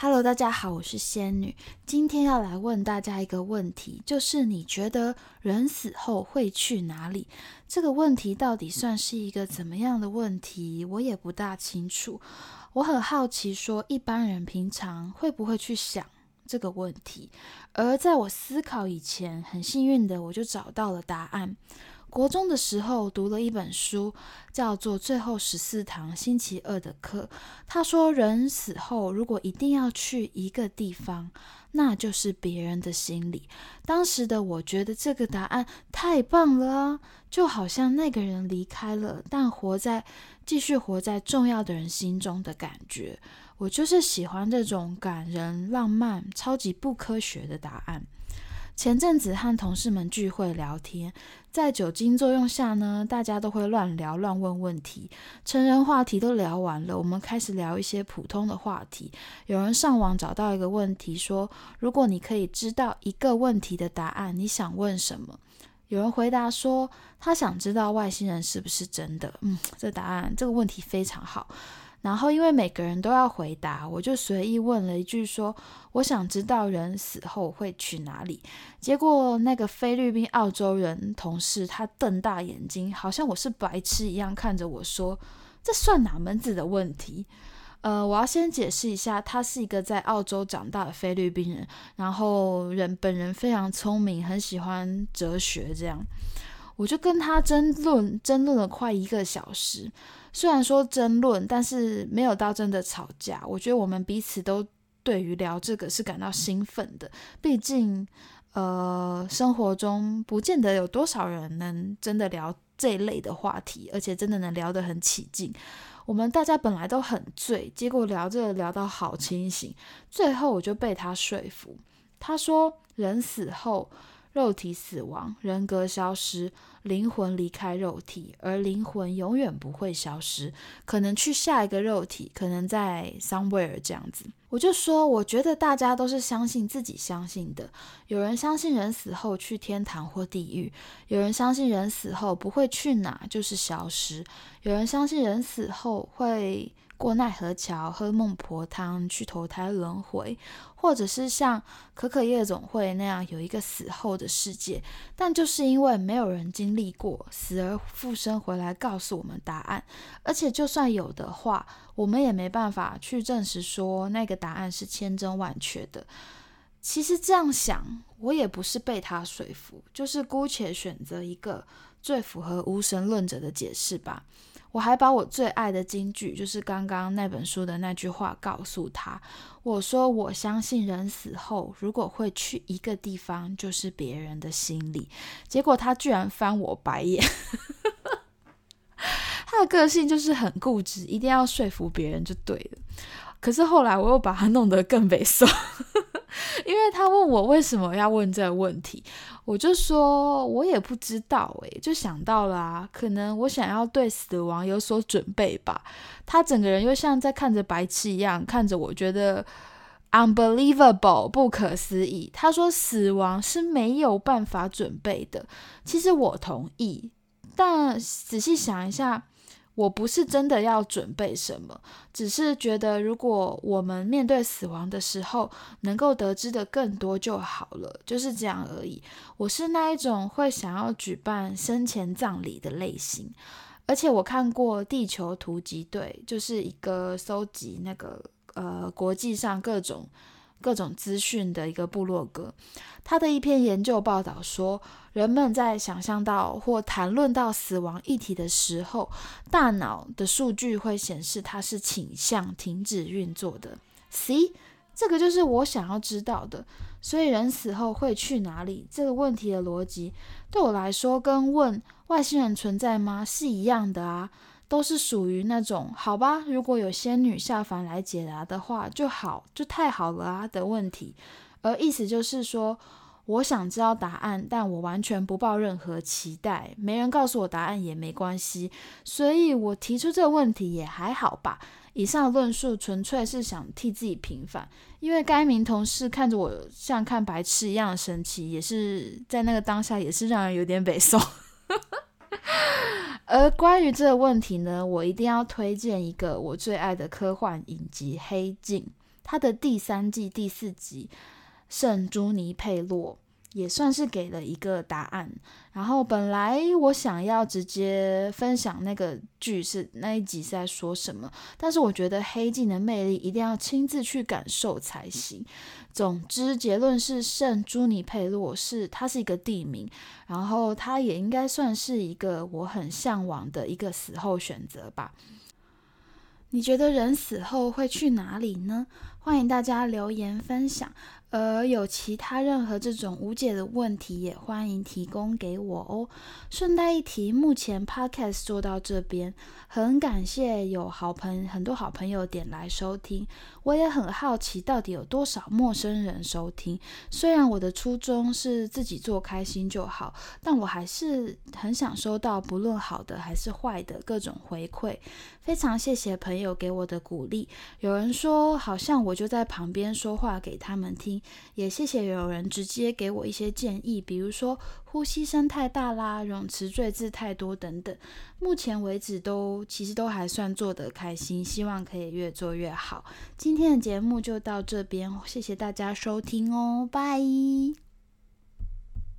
Hello，大家好，我是仙女。今天要来问大家一个问题，就是你觉得人死后会去哪里？这个问题到底算是一个怎么样的问题？我也不大清楚。我很好奇，说一般人平常会不会去想这个问题？而在我思考以前，很幸运的我就找到了答案。国中的时候读了一本书，叫做《最后十四堂星期二的课》。他说，人死后如果一定要去一个地方，那就是别人的心里。当时的我觉得这个答案太棒了，就好像那个人离开了，但活在继续活在重要的人心中的感觉。我就是喜欢这种感人、浪漫、超级不科学的答案。前阵子和同事们聚会聊天，在酒精作用下呢，大家都会乱聊、乱问问题，成人话题都聊完了，我们开始聊一些普通的话题。有人上网找到一个问题，说：“如果你可以知道一个问题的答案，你想问什么？”有人回答说：“他想知道外星人是不是真的。”嗯，这答案这个问题非常好。然后，因为每个人都要回答，我就随意问了一句：“说我想知道人死后会去哪里。”结果那个菲律宾澳洲人同事他瞪大眼睛，好像我是白痴一样看着我说：“这算哪门子的问题？”呃，我要先解释一下，他是一个在澳洲长大的菲律宾人，然后人本人非常聪明，很喜欢哲学，这样。我就跟他争论，争论了快一个小时。虽然说争论，但是没有到真的吵架。我觉得我们彼此都对于聊这个是感到兴奋的。毕竟，呃，生活中不见得有多少人能真的聊这一类的话题，而且真的能聊得很起劲。我们大家本来都很醉，结果聊着聊到好清醒。最后我就被他说服。他说，人死后。肉体死亡，人格消失，灵魂离开肉体，而灵魂永远不会消失，可能去下一个肉体，可能在 somewhere 这样子。我就说，我觉得大家都是相信自己相信的。有人相信人死后去天堂或地狱，有人相信人死后不会去哪，就是消失，有人相信人死后会。过奈何桥，喝孟婆汤，去投胎轮回，或者是像可可夜总会那样有一个死后的世界，但就是因为没有人经历过死而复生回来告诉我们答案，而且就算有的话，我们也没办法去证实说那个答案是千真万确的。其实这样想，我也不是被他说服，就是姑且选择一个最符合无神论者的解释吧。我还把我最爱的金句，就是刚刚那本书的那句话，告诉他。我说：“我相信人死后，如果会去一个地方，就是别人的心里。”结果他居然翻我白眼。他的个性就是很固执，一定要说服别人就对了。可是后来我又把他弄得更悲伤。因为他问我为什么要问这个问题，我就说我也不知道诶，就想到了，可能我想要对死亡有所准备吧。他整个人又像在看着白痴一样看着我，觉得 unbelievable 不可思议。他说死亡是没有办法准备的，其实我同意，但仔细想一下。我不是真的要准备什么，只是觉得如果我们面对死亡的时候能够得知的更多就好了，就是这样而已。我是那一种会想要举办生前葬礼的类型，而且我看过《地球突击队》，就是一个搜集那个呃国际上各种。各种资讯的一个部落格，他的一篇研究报道说，人们在想象到或谈论到死亡议题的时候，大脑的数据会显示它是倾向停止运作的。C，这个就是我想要知道的。所以人死后会去哪里？这个问题的逻辑对我来说，跟问外星人存在吗是一样的啊。都是属于那种好吧，如果有仙女下凡来解答的话，就好，就太好了啊的问题。而意思就是说，我想知道答案，但我完全不抱任何期待，没人告诉我答案也没关系。所以我提出这个问题也还好吧。以上论述纯粹是想替自己平反，因为该名同事看着我像看白痴一样的神奇，也是在那个当下也是让人有点北宋。而关于这个问题呢，我一定要推荐一个我最爱的科幻影集《黑镜》，它的第三季第四集，圣朱尼佩洛。也算是给了一个答案。然后本来我想要直接分享那个剧是那一集是在说什么，但是我觉得黑镜的魅力一定要亲自去感受才行。总之结论是圣朱尼佩洛是它是一个地名，然后它也应该算是一个我很向往的一个死后选择吧。你觉得人死后会去哪里呢？欢迎大家留言分享。而有其他任何这种无解的问题，也欢迎提供给我哦。顺带一提，目前 podcast 做到这边，很感谢有好朋很多好朋友点来收听。我也很好奇，到底有多少陌生人收听。虽然我的初衷是自己做开心就好，但我还是很想收到不论好的还是坏的各种回馈。非常谢谢朋友给我的鼓励。有人说，好像我就在旁边说话给他们听。也谢谢有人直接给我一些建议，比如说呼吸声太大啦，泳池坠字太多等等。目前为止都其实都还算做得开心，希望可以越做越好。今天的节目就到这边，谢谢大家收听哦，拜。